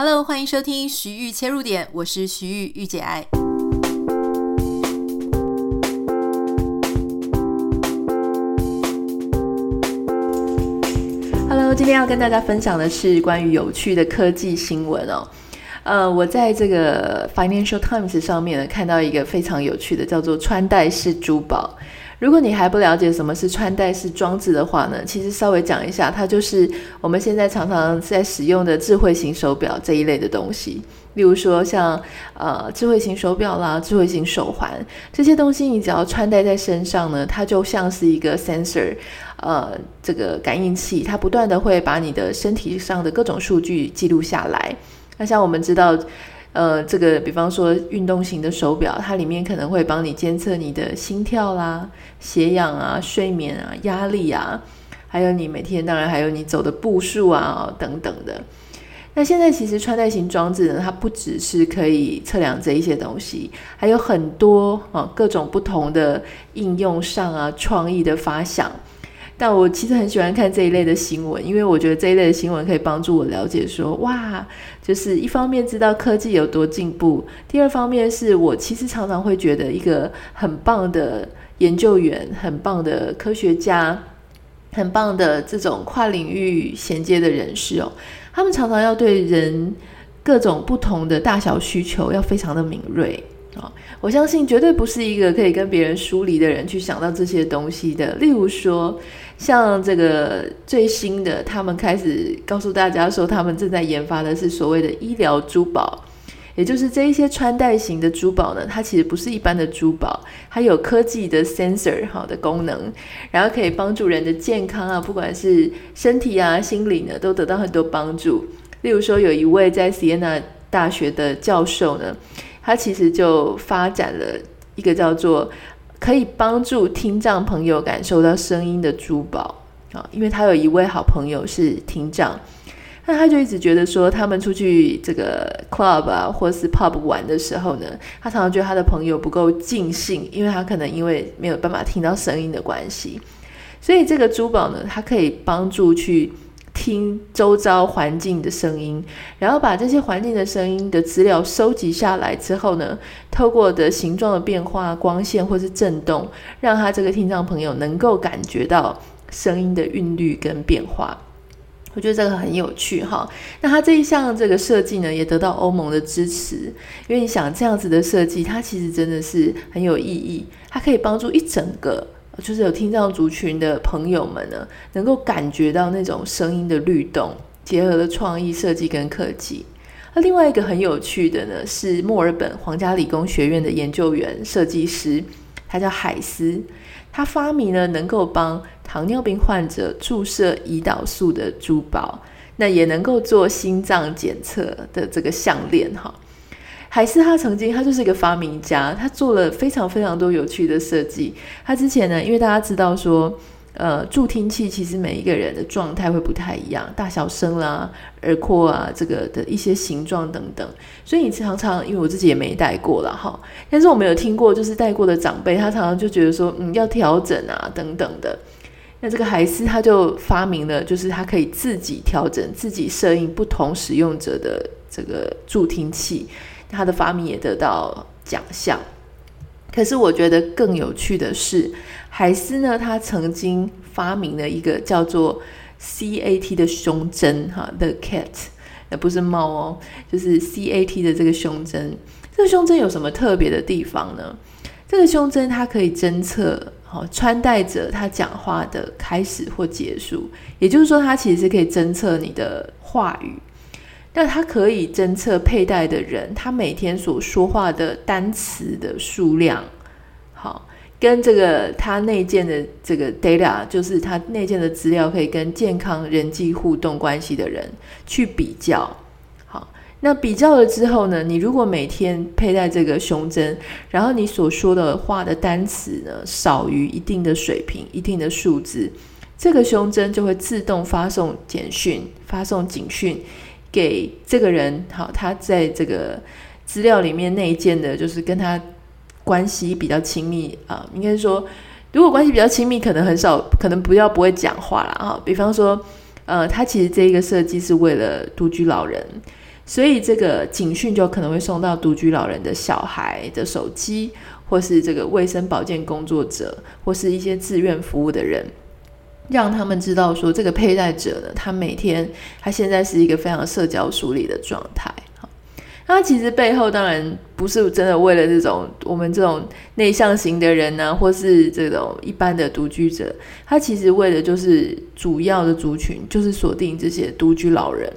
Hello，欢迎收听徐玉切入点，我是徐玉御姐爱。Hello，今天要跟大家分享的是关于有趣的科技新闻哦。呃，我在这个 Financial Times 上面呢，看到一个非常有趣的，叫做穿戴式珠宝。如果你还不了解什么是穿戴式装置的话呢，其实稍微讲一下，它就是我们现在常常在使用的智慧型手表这一类的东西。例如说像呃智慧型手表啦、智慧型手环这些东西，你只要穿戴在身上呢，它就像是一个 sensor，呃这个感应器，它不断的会把你的身体上的各种数据记录下来。那像我们知道。呃，这个比方说运动型的手表，它里面可能会帮你监测你的心跳啦、血氧啊、睡眠啊、压力啊，还有你每天当然还有你走的步数啊等等的。那现在其实穿戴型装置呢，它不只是可以测量这一些东西，还有很多啊各种不同的应用上啊创意的发想。但我其实很喜欢看这一类的新闻，因为我觉得这一类的新闻可以帮助我了解说，哇，就是一方面知道科技有多进步，第二方面是我其实常常会觉得一个很棒的研究员、很棒的科学家、很棒的这种跨领域衔接的人士哦，他们常常要对人各种不同的大小需求要非常的敏锐。我相信绝对不是一个可以跟别人疏离的人去想到这些东西的。例如说，像这个最新的，他们开始告诉大家说，他们正在研发的是所谓的医疗珠宝，也就是这一些穿戴型的珠宝呢，它其实不是一般的珠宝，它有科技的 sensor 好的功能，然后可以帮助人的健康啊，不管是身体啊、心理呢，都得到很多帮助。例如说，有一位在 Siena 大学的教授呢。他其实就发展了一个叫做可以帮助听障朋友感受到声音的珠宝啊，因为他有一位好朋友是听障，那他就一直觉得说，他们出去这个 club 啊，或是 pub 玩的时候呢，他常常觉得他的朋友不够尽兴，因为他可能因为没有办法听到声音的关系，所以这个珠宝呢，它可以帮助去。听周遭环境的声音，然后把这些环境的声音的资料收集下来之后呢，透过的形状的变化、光线或是震动，让他这个听障朋友能够感觉到声音的韵律跟变化。我觉得这个很有趣哈。那他这一项这个设计呢，也得到欧盟的支持，因为你想这样子的设计，它其实真的是很有意义，它可以帮助一整个。就是有听障族群的朋友们呢，能够感觉到那种声音的律动，结合了创意设计跟科技。那另外一个很有趣的呢，是墨尔本皇家理工学院的研究员设计师，他叫海斯，他发明了能够帮糖尿病患者注射胰岛素的珠宝，那也能够做心脏检测的这个项链哈。海斯他曾经，他就是一个发明家，他做了非常非常多有趣的设计。他之前呢，因为大家知道说，呃，助听器其实每一个人的状态会不太一样，大小声啦、耳廓啊，这个的一些形状等等，所以你常常，因为我自己也没戴过了哈，但是我们有听过，就是戴过的长辈，他常常就觉得说，嗯，要调整啊等等的。那这个海斯他就发明了，就是他可以自己调整、自己设应不同使用者的这个助听器。他的发明也得到奖项，可是我觉得更有趣的是，海斯呢，他曾经发明了一个叫做 CAT 的胸针，哈，The Cat，那不是猫哦，就是 CAT 的这个胸针。这个胸针有什么特别的地方呢？这个胸针它可以侦测，哈，穿戴者他讲话的开始或结束，也就是说，它其实是可以侦测你的话语。那它可以侦测佩戴的人，他每天所说话的单词的数量，好，跟这个他内建的这个 data，就是他内建的资料，可以跟健康人际互动关系的人去比较。好，那比较了之后呢，你如果每天佩戴这个胸针，然后你所说的话的单词呢少于一定的水平、一定的数字，这个胸针就会自动发送简讯、发送警讯。给这个人，好，他在这个资料里面内建的，就是跟他关系比较亲密啊，应该说，如果关系比较亲密，可能很少，可能不要不会讲话了啊。比方说，呃，他其实这一个设计是为了独居老人，所以这个警讯就可能会送到独居老人的小孩的手机，或是这个卫生保健工作者，或是一些志愿服务的人，让他们知道说这个佩戴者呢，他每天他现在是一个非常社交疏离的状态。他其实背后当然不是真的为了这种我们这种内向型的人呢、或是这种一般的独居者，他其实为的就是主要的族群，就是锁定这些独居老人。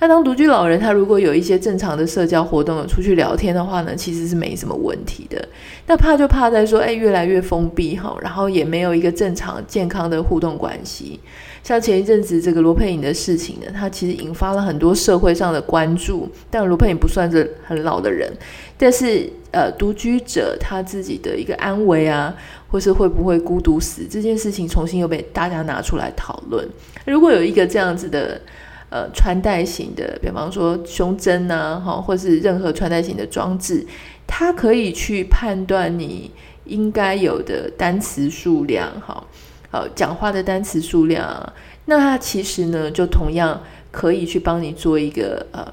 那当独居老人他如果有一些正常的社交活动，出去聊天的话呢，其实是没什么问题的。那怕就怕在说，哎，越来越封闭哈，然后也没有一个正常健康的互动关系。像前一阵子这个罗佩颖的事情呢，他其实引发了很多社会上的关注。但罗佩颖不算是很老的人，但是呃，独居者他自己的一个安危啊，或是会不会孤独死这件事情，重新又被大家拿出来讨论。如果有一个这样子的呃穿戴型的，比方说胸针呐，哈，或是任何穿戴型的装置，它可以去判断你应该有的单词数量，哈。好，讲话的单词数量，那它其实呢，就同样可以去帮你做一个呃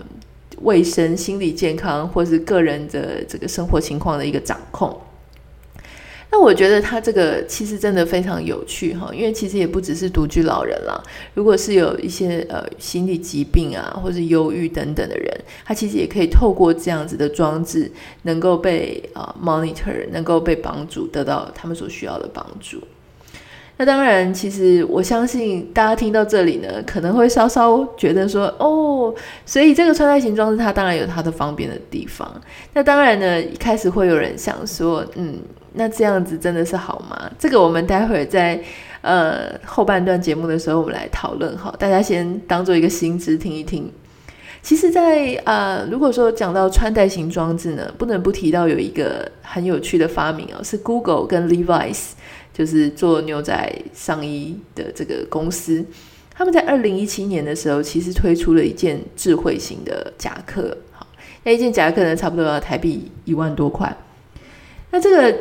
卫生、心理健康或是个人的这个生活情况的一个掌控。那我觉得他这个其实真的非常有趣哈，因为其实也不只是独居老人啦，如果是有一些呃心理疾病啊，或是忧郁等等的人，他其实也可以透过这样子的装置，能够被、呃、monitor，能够被帮助，得到他们所需要的帮助。那当然，其实我相信大家听到这里呢，可能会稍稍觉得说，哦，所以这个穿戴型装置它当然有它的方便的地方。那当然呢，一开始会有人想说，嗯，那这样子真的是好吗？这个我们待会儿在呃后半段节目的时候，我们来讨论哈。大家先当做一个新知听一听。其实在，在呃如果说讲到穿戴型装置呢，不能不提到有一个很有趣的发明哦，是 Google 跟 Levi's。就是做牛仔上衣的这个公司，他们在二零一七年的时候，其实推出了一件智慧型的夹克。好，那一件夹克呢，差不多要台币一万多块。那这个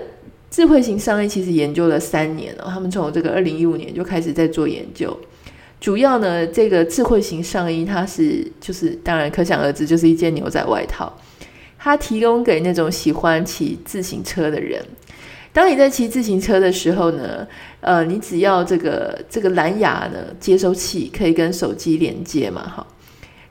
智慧型上衣其实研究了三年了，他们从这个二零一五年就开始在做研究。主要呢，这个智慧型上衣，它是就是当然可想而知，就是一件牛仔外套，它提供给那种喜欢骑自行车的人。当你在骑自行车的时候呢，呃，你只要这个这个蓝牙呢接收器可以跟手机连接嘛，哈，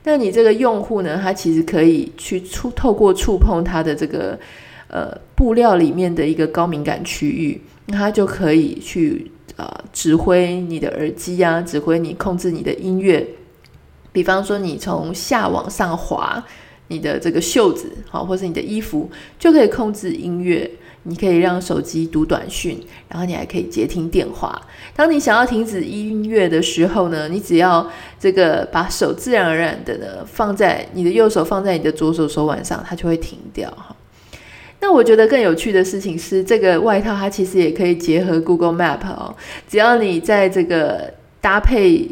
那你这个用户呢，他其实可以去触透过触碰它的这个呃布料里面的一个高敏感区域，那他就可以去啊、指挥你的耳机啊，指挥你控制你的音乐，比方说你从下往上滑你的这个袖子，好，或是你的衣服，就可以控制音乐。你可以让手机读短讯，然后你还可以接听电话。当你想要停止音乐的时候呢，你只要这个把手自然而然的呢放在你的右手，放在你的左手手腕上，它就会停掉哈。那我觉得更有趣的事情是，这个外套它其实也可以结合 Google Map 哦。只要你在这个搭配，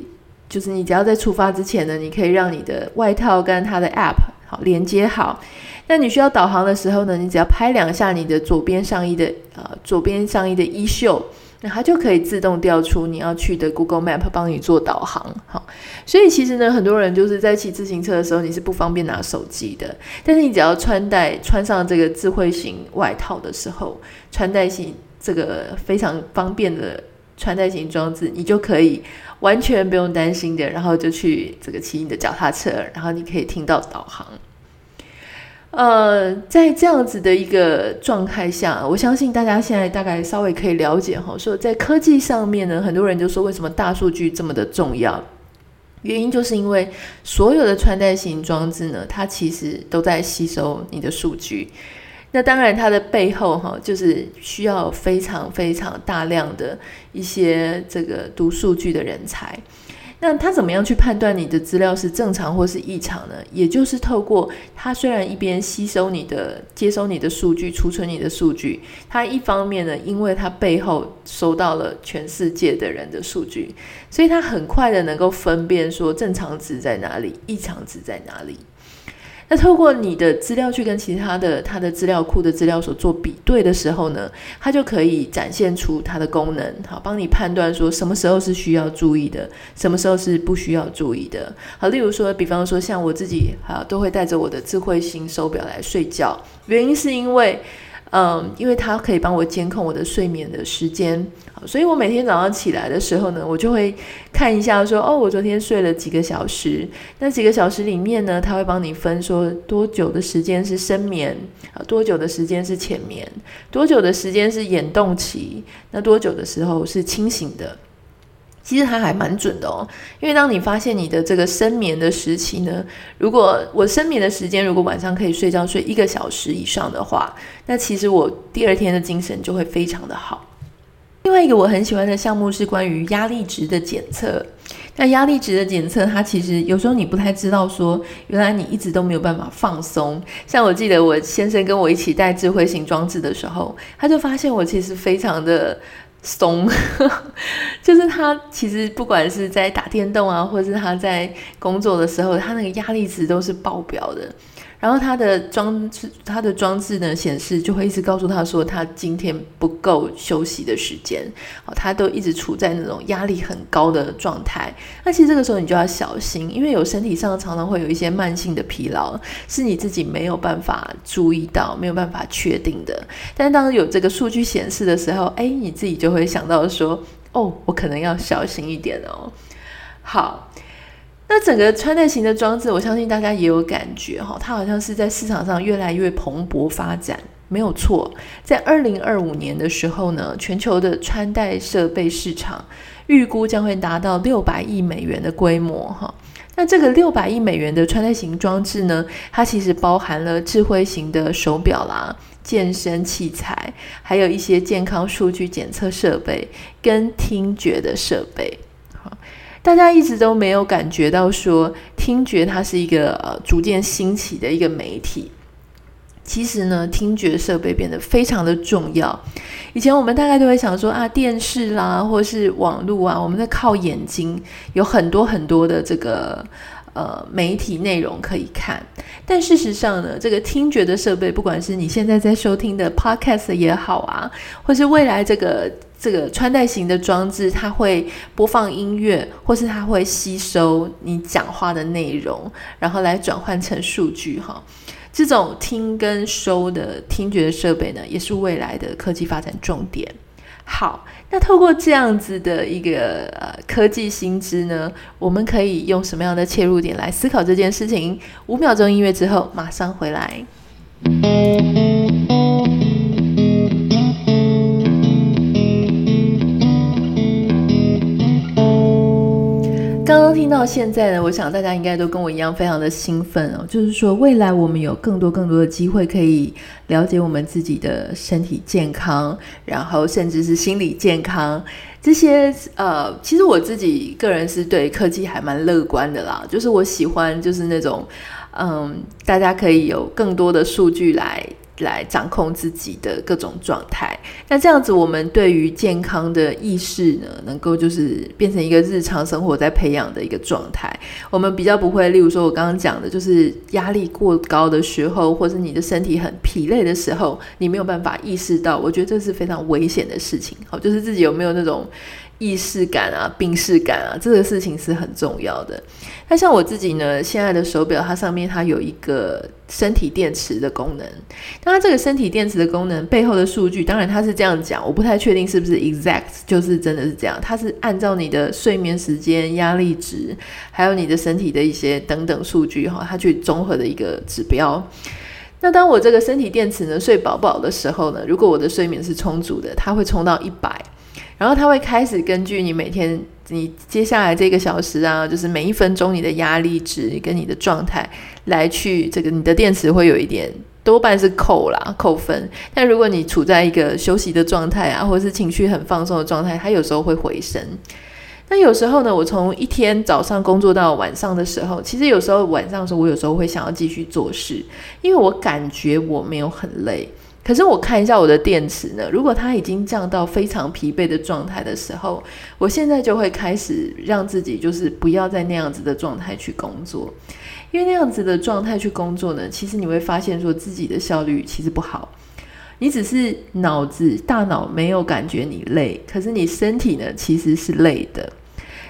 就是你只要在出发之前呢，你可以让你的外套跟它的 App 连接好。那你需要导航的时候呢，你只要拍两下你的左边上衣的呃左边上衣的衣袖，那它就可以自动调出你要去的 Google Map 帮你做导航。好，所以其实呢，很多人就是在骑自行车的时候，你是不方便拿手机的。但是你只要穿戴穿上这个智慧型外套的时候，穿戴型这个非常方便的穿戴型装置，你就可以完全不用担心的，然后就去这个骑你的脚踏车，然后你可以听到导航。呃，在这样子的一个状态下，我相信大家现在大概稍微可以了解哈，说在科技上面呢，很多人就说为什么大数据这么的重要？原因就是因为所有的穿戴型装置呢，它其实都在吸收你的数据。那当然，它的背后哈，就是需要非常非常大量的一些这个读数据的人才。那他怎么样去判断你的资料是正常或是异常呢？也就是透过他虽然一边吸收你的、接收你的数据、储存你的数据，他一方面呢，因为他背后收到了全世界的人的数据，所以他很快的能够分辨说正常值在哪里、异常值在哪里。透过你的资料去跟其他的它的资料库的资料所做比对的时候呢，它就可以展现出它的功能，好，帮你判断说什么时候是需要注意的，什么时候是不需要注意的。好，例如说，比方说像我自己，啊，都会带着我的智慧型手表来睡觉，原因是因为。嗯，因为它可以帮我监控我的睡眠的时间，所以我每天早上起来的时候呢，我就会看一下说，哦，我昨天睡了几个小时。那几个小时里面呢，它会帮你分说多久的时间是深眠，啊，多久的时间是浅眠，多久的时间是眼动期，那多久的时候是清醒的。其实它还蛮准的哦，因为当你发现你的这个深眠的时期呢，如果我深眠的时间如果晚上可以睡觉睡一个小时以上的话，那其实我第二天的精神就会非常的好。另外一个我很喜欢的项目是关于压力值的检测。那压力值的检测，它其实有时候你不太知道说，原来你一直都没有办法放松。像我记得我先生跟我一起带智慧型装置的时候，他就发现我其实非常的。松，就是他其实不管是在打电动啊，或者是他在工作的时候，他那个压力值都是爆表的。然后他的装置，他的装置呢显示就会一直告诉他说，他今天不够休息的时间，哦，他都一直处在那种压力很高的状态。那其实这个时候你就要小心，因为有身体上常常会有一些慢性的疲劳，是你自己没有办法注意到、没有办法确定的。但当有这个数据显示的时候，哎，你自己就会想到说，哦，我可能要小心一点哦。好。那整个穿戴型的装置，我相信大家也有感觉哈，它好像是在市场上越来越蓬勃发展，没有错。在二零二五年的时候呢，全球的穿戴设备市场预估将会达到六百亿美元的规模哈。那这个六百亿美元的穿戴型装置呢，它其实包含了智慧型的手表啦、健身器材，还有一些健康数据检测设备跟听觉的设备。大家一直都没有感觉到说，听觉它是一个呃逐渐兴起的一个媒体。其实呢，听觉设备变得非常的重要。以前我们大概都会想说啊，电视啦，或是网络啊，我们在靠眼睛，有很多很多的这个呃媒体内容可以看。但事实上呢，这个听觉的设备，不管是你现在在收听的 Podcast 也好啊，或是未来这个。这个穿戴型的装置，它会播放音乐，或是它会吸收你讲话的内容，然后来转换成数据哈。这种听跟收的听觉设备呢，也是未来的科技发展重点。好，那透过这样子的一个呃科技新知呢，我们可以用什么样的切入点来思考这件事情？五秒钟音乐之后，马上回来。刚刚听到现在呢，我想大家应该都跟我一样非常的兴奋哦。就是说，未来我们有更多更多的机会可以了解我们自己的身体健康，然后甚至是心理健康这些。呃，其实我自己个人是对科技还蛮乐观的啦。就是我喜欢，就是那种，嗯，大家可以有更多的数据来。来掌控自己的各种状态，那这样子，我们对于健康的意识呢，能够就是变成一个日常生活在培养的一个状态。我们比较不会，例如说我刚刚讲的，就是压力过高的时候，或是你的身体很疲累的时候，你没有办法意识到。我觉得这是非常危险的事情。好，就是自己有没有那种。意识感啊，病视感啊，这个事情是很重要的。那像我自己呢，现在的手表它上面它有一个身体电池的功能。当然，这个身体电池的功能背后的数据，当然它是这样讲，我不太确定是不是 exact，就是真的是这样。它是按照你的睡眠时间、压力值，还有你的身体的一些等等数据哈，它去综合的一个指标。那当我这个身体电池呢睡饱饱的时候呢，如果我的睡眠是充足的，它会充到一百。然后它会开始根据你每天你接下来这个小时啊，就是每一分钟你的压力值跟你的状态来去这个你的电池会有一点多半是扣啦扣分。但如果你处在一个休息的状态啊，或者是情绪很放松的状态，它有时候会回升。那有时候呢，我从一天早上工作到晚上的时候，其实有时候晚上的时候，我有时候会想要继续做事，因为我感觉我没有很累。可是我看一下我的电池呢，如果它已经降到非常疲惫的状态的时候，我现在就会开始让自己就是不要在那样子的状态去工作，因为那样子的状态去工作呢，其实你会发现说自己的效率其实不好。你只是脑子、大脑没有感觉你累，可是你身体呢其实是累的。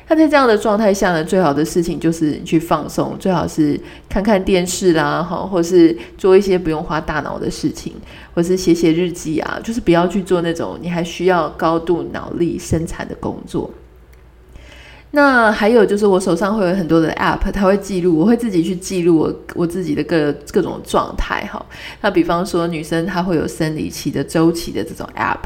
他在这样的状态下呢，最好的事情就是你去放松，最好是看看电视啦，哈，或是做一些不用花大脑的事情，或是写写日记啊，就是不要去做那种你还需要高度脑力生产的工作。那还有就是，我手上会有很多的 App，它会记录，我会自己去记录我我自己的各各种状态哈。那比方说，女生她会有生理期的周期的这种 App，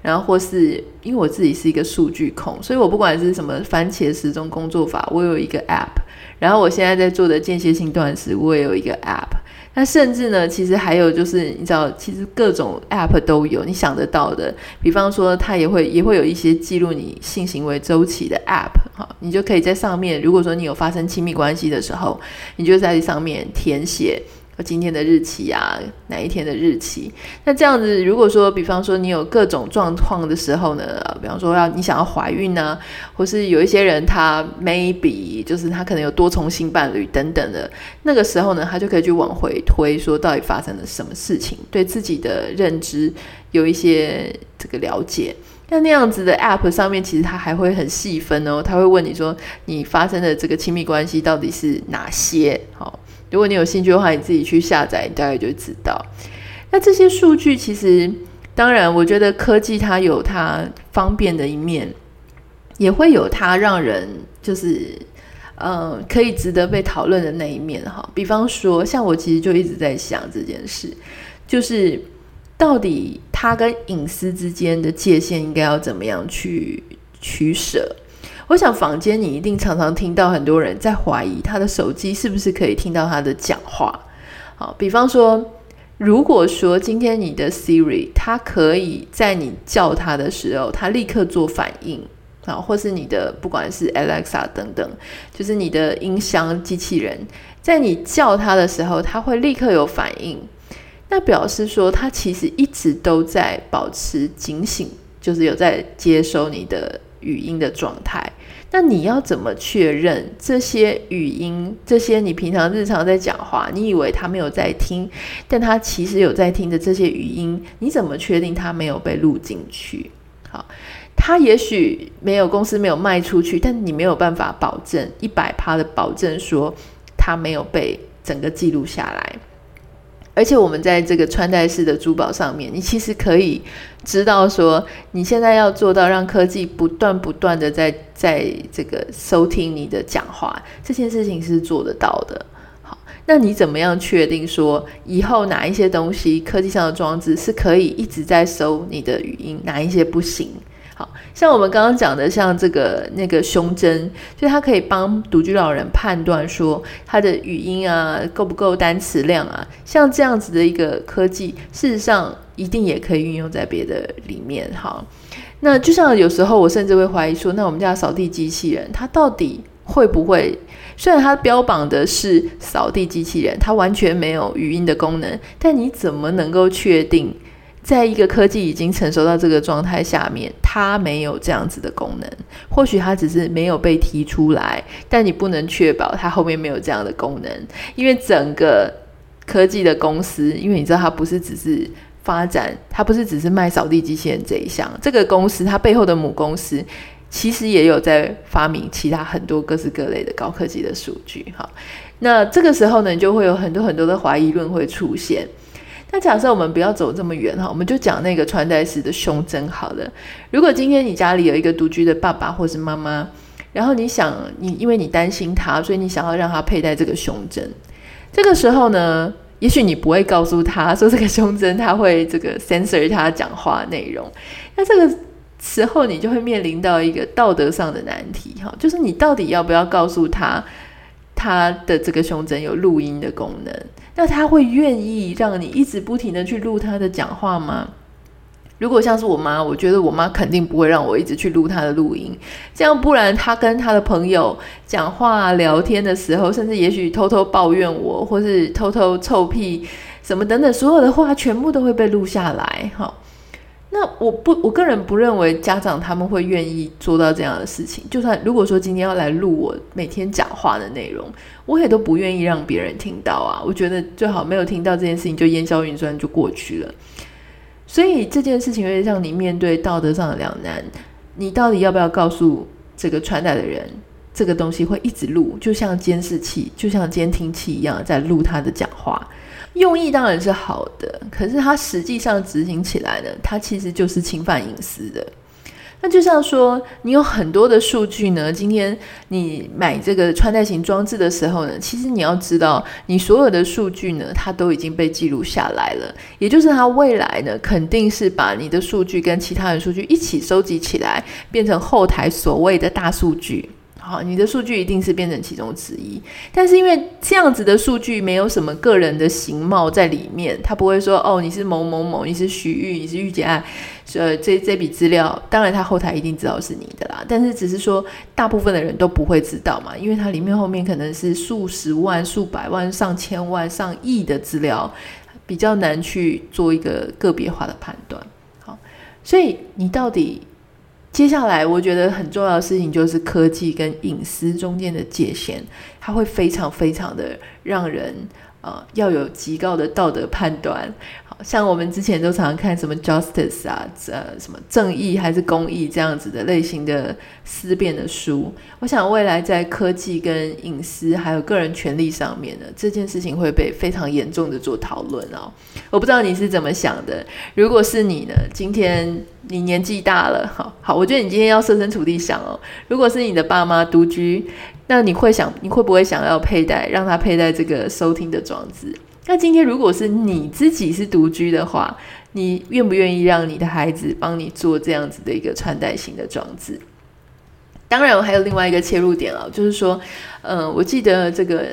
然后或是因为我自己是一个数据控，所以我不管是什么番茄时钟工作法，我有一个 App。然后我现在在做的间歇性断食，我也有一个 App。那甚至呢，其实还有就是，你知道，其实各种 App 都有，你想得到的。比方说，它也会也会有一些记录你性行为周期的 App，哈，你就可以在上面，如果说你有发生亲密关系的时候，你就在上面填写。今天的日期啊，哪一天的日期？那这样子，如果说，比方说你有各种状况的时候呢，比方说要你想要怀孕呢、啊，或是有一些人他 maybe 就是他可能有多重性伴侣等等的，那个时候呢，他就可以去往回推，说到底发生了什么事情，对自己的认知有一些这个了解。那那样子的 app 上面，其实它还会很细分哦，他会问你说，你发生的这个亲密关系到底是哪些？好。如果你有兴趣的话，你自己去下载，你大概就知道。那这些数据其实，当然，我觉得科技它有它方便的一面，也会有它让人就是，呃，可以值得被讨论的那一面哈。比方说，像我其实就一直在想这件事，就是到底它跟隐私之间的界限应该要怎么样去取舍。我想坊间你一定常常听到很多人在怀疑他的手机是不是可以听到他的讲话。好，比方说，如果说今天你的 Siri 它可以在你叫它的时候，它立刻做反应，啊，或是你的不管是 Alexa 等等，就是你的音箱机器人，在你叫它的时候，它会立刻有反应，那表示说它其实一直都在保持警醒，就是有在接收你的。语音的状态，那你要怎么确认这些语音？这些你平常日常在讲话，你以为他没有在听，但他其实有在听的这些语音，你怎么确定他没有被录进去？好，他也许没有公司没有卖出去，但你没有办法保证一百趴的保证说他没有被整个记录下来。而且我们在这个穿戴式的珠宝上面，你其实可以知道说，你现在要做到让科技不断不断的在在这个收听你的讲话，这件事情是做得到的。好，那你怎么样确定说，以后哪一些东西科技上的装置是可以一直在收你的语音，哪一些不行？好像我们刚刚讲的，像这个那个胸针，就它可以帮独居老人判断说他的语音啊够不够单词量啊，像这样子的一个科技，事实上一定也可以运用在别的里面。哈，那就像有时候我甚至会怀疑说，那我们家扫地机器人它到底会不会？虽然它标榜的是扫地机器人，它完全没有语音的功能，但你怎么能够确定？在一个科技已经成熟到这个状态下面，它没有这样子的功能。或许它只是没有被提出来，但你不能确保它后面没有这样的功能，因为整个科技的公司，因为你知道它不是只是发展，它不是只是卖扫地机器人这一项。这个公司它背后的母公司其实也有在发明其他很多各式各类的高科技的数据。哈，那这个时候呢，你就会有很多很多的怀疑论会出现。那假设我们不要走这么远哈，我们就讲那个穿戴式的胸针好了。如果今天你家里有一个独居的爸爸或是妈妈，然后你想你因为你担心他，所以你想要让他佩戴这个胸针，这个时候呢，也许你不会告诉他说这个胸针他会这个 censor 他讲话内容。那这个时候你就会面临到一个道德上的难题哈，就是你到底要不要告诉他？他的这个胸针有录音的功能，那他会愿意让你一直不停的去录他的讲话吗？如果像是我妈，我觉得我妈肯定不会让我一直去录她的录音，这样不然她跟她的朋友讲话聊天的时候，甚至也许偷偷抱怨我，或是偷偷臭屁什么等等，所有的话全部都会被录下来。好，那我不，我个人不认为家长他们会愿意做到这样的事情。就算如果说今天要来录我每天讲话的内容，我也都不愿意让别人听到啊。我觉得最好没有听到这件事情就烟消云散就过去了。所以这件事情会让你面对道德上的两难。你到底要不要告诉这个传代的人，这个东西会一直录，就像监视器，就像监听器一样，在录他的讲话。用意当然是好的，可是它实际上执行起来呢，它其实就是侵犯隐私的。那就像说，你有很多的数据呢，今天你买这个穿戴型装置的时候呢，其实你要知道，你所有的数据呢，它都已经被记录下来了。也就是它未来呢，肯定是把你的数据跟其他的数据一起收集起来，变成后台所谓的大数据。好，你的数据一定是变成其中之一，但是因为这样子的数据没有什么个人的形貌在里面，他不会说哦，你是某某某，你是徐玉，你是玉姐爱，呃，这这笔资料，当然他后台一定知道是你的啦，但是只是说大部分的人都不会知道嘛，因为它里面后面可能是数十万、数百万、上千万、上亿的资料，比较难去做一个个别化的判断。好，所以你到底？接下来，我觉得很重要的事情就是科技跟隐私中间的界限，它会非常非常的让人呃要有极高的道德判断。像我们之前都常常看什么 justice 啊，呃，什么正义还是公义这样子的类型的思辨的书。我想未来在科技跟隐私还有个人权利上面呢，这件事情会被非常严重的做讨论哦。我不知道你是怎么想的。如果是你呢？今天你年纪大了，好好，我觉得你今天要设身处地想哦。如果是你的爸妈独居，那你会想，你会不会想要佩戴，让他佩戴这个收听的装置？那今天如果是你自己是独居的话，你愿不愿意让你的孩子帮你做这样子的一个穿戴型的装置？当然，我还有另外一个切入点啊，就是说，嗯，我记得这个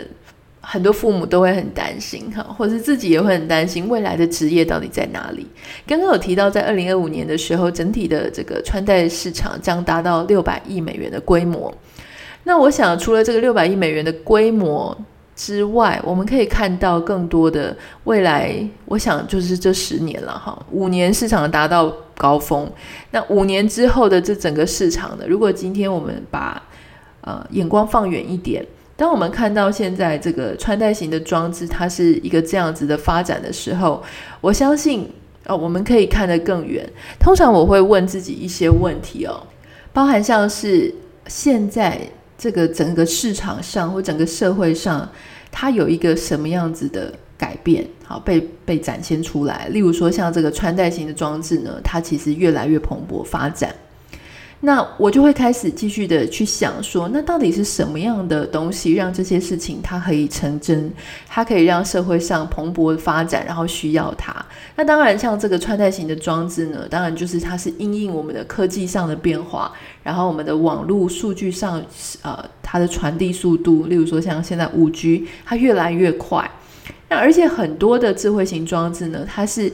很多父母都会很担心哈，或者是自己也会很担心未来的职业到底在哪里。刚刚有提到，在二零二五年的时候，整体的这个穿戴市场将达到六百亿美元的规模。那我想，除了这个六百亿美元的规模，之外，我们可以看到更多的未来。我想就是这十年了哈，五年市场达到高峰，那五年之后的这整个市场呢？如果今天我们把呃眼光放远一点，当我们看到现在这个穿戴型的装置，它是一个这样子的发展的时候，我相信哦，我们可以看得更远。通常我会问自己一些问题哦，包含像是现在。这个整个市场上或整个社会上，它有一个什么样子的改变？好，被被展现出来。例如说，像这个穿戴型的装置呢，它其实越来越蓬勃发展。那我就会开始继续的去想说，那到底是什么样的东西让这些事情它可以成真，它可以让社会上蓬勃发展，然后需要它。那当然，像这个穿戴型的装置呢，当然就是它是因应我们的科技上的变化，然后我们的网络数据上，呃，它的传递速度，例如说像现在五 G，它越来越快。那而且很多的智慧型装置呢，它是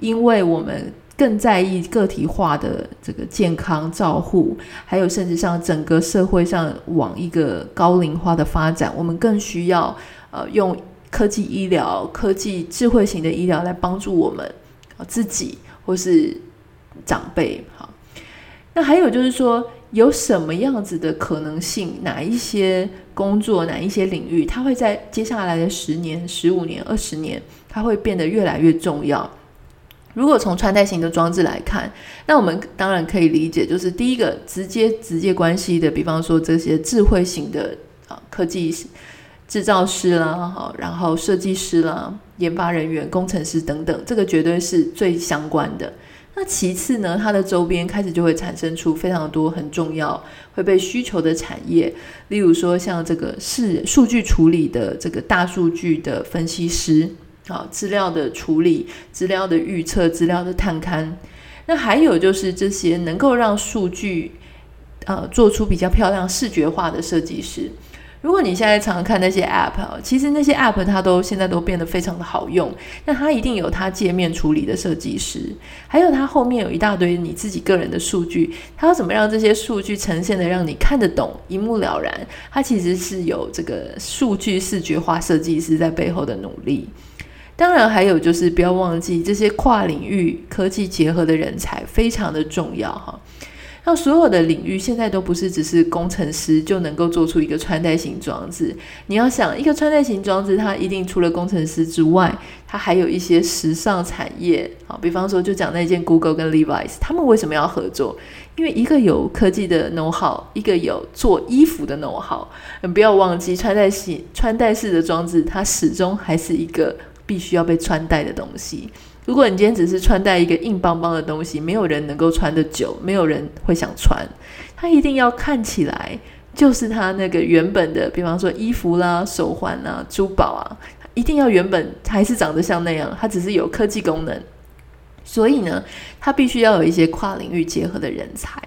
因为我们。更在意个体化的这个健康照护，还有甚至上整个社会上往一个高龄化的发展，我们更需要呃用科技医疗、科技智慧型的医疗来帮助我们自己或是长辈。好，那还有就是说，有什么样子的可能性？哪一些工作、哪一些领域，它会在接下来的十年、十五年、二十年，它会变得越来越重要？如果从穿戴型的装置来看，那我们当然可以理解，就是第一个直接直接关系的，比方说这些智慧型的啊科技制造师啦，好，然后设计师啦、研发人员、工程师等等，这个绝对是最相关的。那其次呢，它的周边开始就会产生出非常多很重要会被需求的产业，例如说像这个是数据处理的这个大数据的分析师。好，资料的处理、资料的预测、资料的探勘，那还有就是这些能够让数据呃做出比较漂亮视觉化的设计师。如果你现在常看那些 App，其实那些 App 它都现在都变得非常的好用。那它一定有它界面处理的设计师，还有它后面有一大堆你自己个人的数据，它要怎么让这些数据呈现的让你看得懂、一目了然？它其实是有这个数据视觉化设计师在背后的努力。当然还有就是不要忘记这些跨领域科技结合的人才非常的重要哈。那所有的领域现在都不是只是工程师就能够做出一个穿戴型装置。你要想一个穿戴型装置，它一定除了工程师之外，它还有一些时尚产业。好，比方说就讲那件 Google 跟 Levi's，他们为什么要合作？因为一个有科技的 know-how，一个有做衣服的 know-how。你不要忘记穿戴型穿戴式的装置，它始终还是一个必须要被穿戴的东西。如果你今天只是穿戴一个硬邦邦的东西，没有人能够穿得久，没有人会想穿。它一定要看起来就是它那个原本的，比方说衣服啦、手环啦、珠宝啊，一定要原本还是长得像那样。它只是有科技功能，所以呢，它必须要有一些跨领域结合的人才。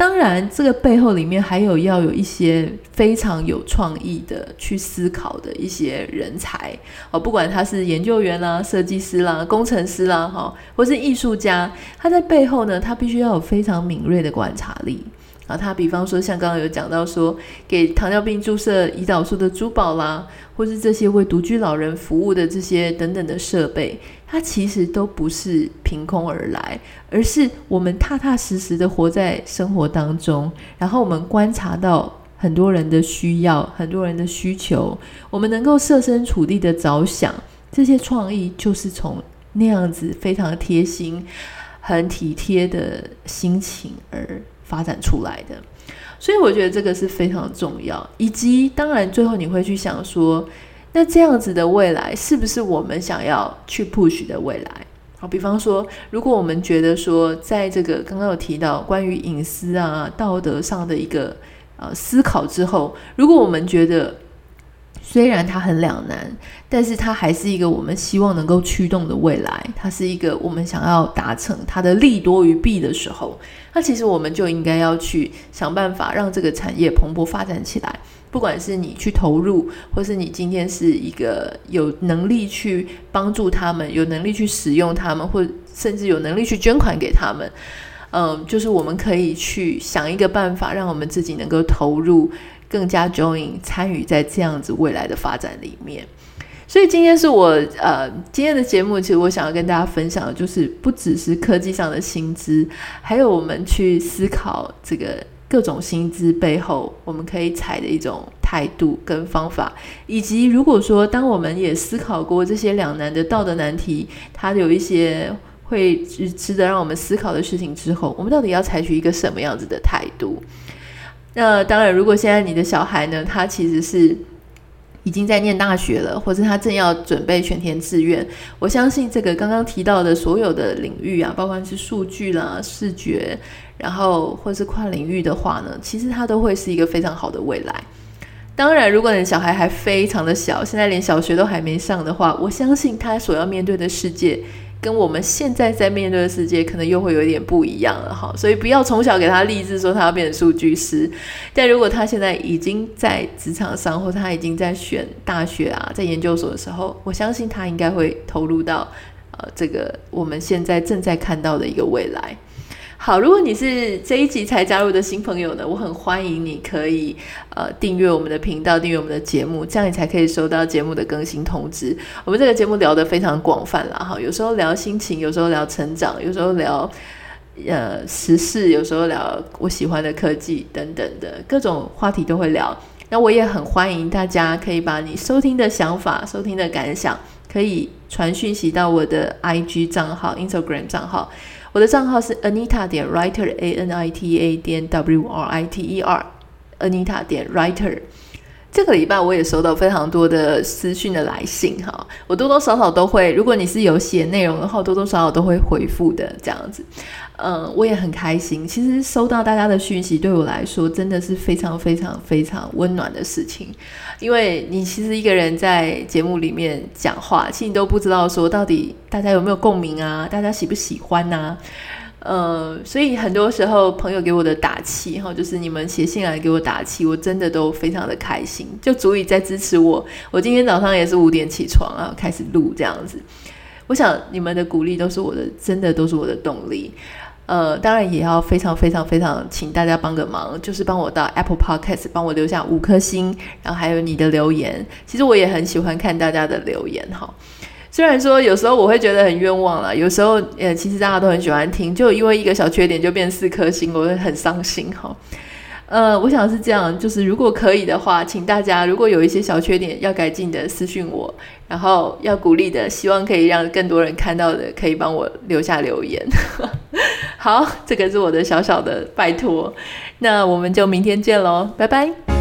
当然，这个背后里面还有要有一些非常有创意的去思考的一些人才哦，不管他是研究员啦、设计师啦、工程师啦，哈，或是艺术家，他在背后呢，他必须要有非常敏锐的观察力。啊，他比方说，像刚刚有讲到说，给糖尿病注射胰岛素的珠宝啦，或是这些为独居老人服务的这些等等的设备，它其实都不是凭空而来，而是我们踏踏实实的活在生活当中，然后我们观察到很多人的需要，很多人的需求，我们能够设身处地的着想，这些创意就是从那样子非常贴心、很体贴的心情而发展出来的，所以我觉得这个是非常重要。以及当然，最后你会去想说，那这样子的未来是不是我们想要去 push 的未来？好，比方说，如果我们觉得说，在这个刚刚有提到关于隐私啊、道德上的一个呃思考之后，如果我们觉得虽然它很两难，但是它还是一个我们希望能够驱动的未来，它是一个我们想要达成它的利多于弊的时候。那其实我们就应该要去想办法让这个产业蓬勃发展起来。不管是你去投入，或是你今天是一个有能力去帮助他们、有能力去使用他们，或甚至有能力去捐款给他们，嗯，就是我们可以去想一个办法，让我们自己能够投入，更加 join 参与在这样子未来的发展里面。所以今天是我呃今天的节目，其实我想要跟大家分享的，就是不只是科技上的薪资，还有我们去思考这个各种薪资背后，我们可以采的一种态度跟方法，以及如果说当我们也思考过这些两难的道德难题，它有一些会值得让我们思考的事情之后，我们到底要采取一个什么样子的态度？那当然，如果现在你的小孩呢，他其实是。已经在念大学了，或者他正要准备选填志愿。我相信这个刚刚提到的所有的领域啊，包括是数据啦、视觉，然后或是跨领域的话呢，其实它都会是一个非常好的未来。当然，如果你的小孩还非常的小，现在连小学都还没上的话，我相信他所要面对的世界。跟我们现在在面对的世界可能又会有一点不一样了哈，所以不要从小给他立志说他要变成数据师。但如果他现在已经在职场上，或他已经在选大学啊，在研究所的时候，我相信他应该会投入到呃这个我们现在正在看到的一个未来。好，如果你是这一集才加入的新朋友呢，我很欢迎你可以呃订阅我们的频道，订阅我们的节目，这样你才可以收到节目的更新通知。我们这个节目聊得非常广泛啦，哈，有时候聊心情，有时候聊成长，有时候聊呃时事，有时候聊我喜欢的科技等等的各种话题都会聊。那我也很欢迎大家可以把你收听的想法、收听的感想，可以传讯息到我的 IG 账号、Instagram 账号。我的账号是 Anita 点 Writer A N I T A 点 W R I T E R，Anita 点 Writer。这个礼拜我也收到非常多的私讯的来信哈，我多多少少都会，如果你是有写内容的话，多多少少都会回复的这样子。嗯，我也很开心。其实收到大家的讯息，对我来说真的是非常非常非常温暖的事情。因为你其实一个人在节目里面讲话，其实你都不知道说到底大家有没有共鸣啊，大家喜不喜欢呐、啊？呃，所以很多时候朋友给我的打气哈，就是你们写信来给我打气，我真的都非常的开心，就足以在支持我。我今天早上也是五点起床啊，开始录这样子。我想你们的鼓励都是我的，真的都是我的动力。呃，当然也要非常非常非常请大家帮个忙，就是帮我到 Apple Podcast 帮我留下五颗星，然后还有你的留言。其实我也很喜欢看大家的留言哈。虽然说有时候我会觉得很冤枉啦，有时候呃，其实大家都很喜欢听，就因为一个小缺点就变四颗星，我会很伤心哈。呃，我想是这样，就是如果可以的话，请大家如果有一些小缺点要改进的，私讯我，然后要鼓励的，希望可以让更多人看到的，可以帮我留下留言。好，这个是我的小小的拜托，那我们就明天见喽，拜拜。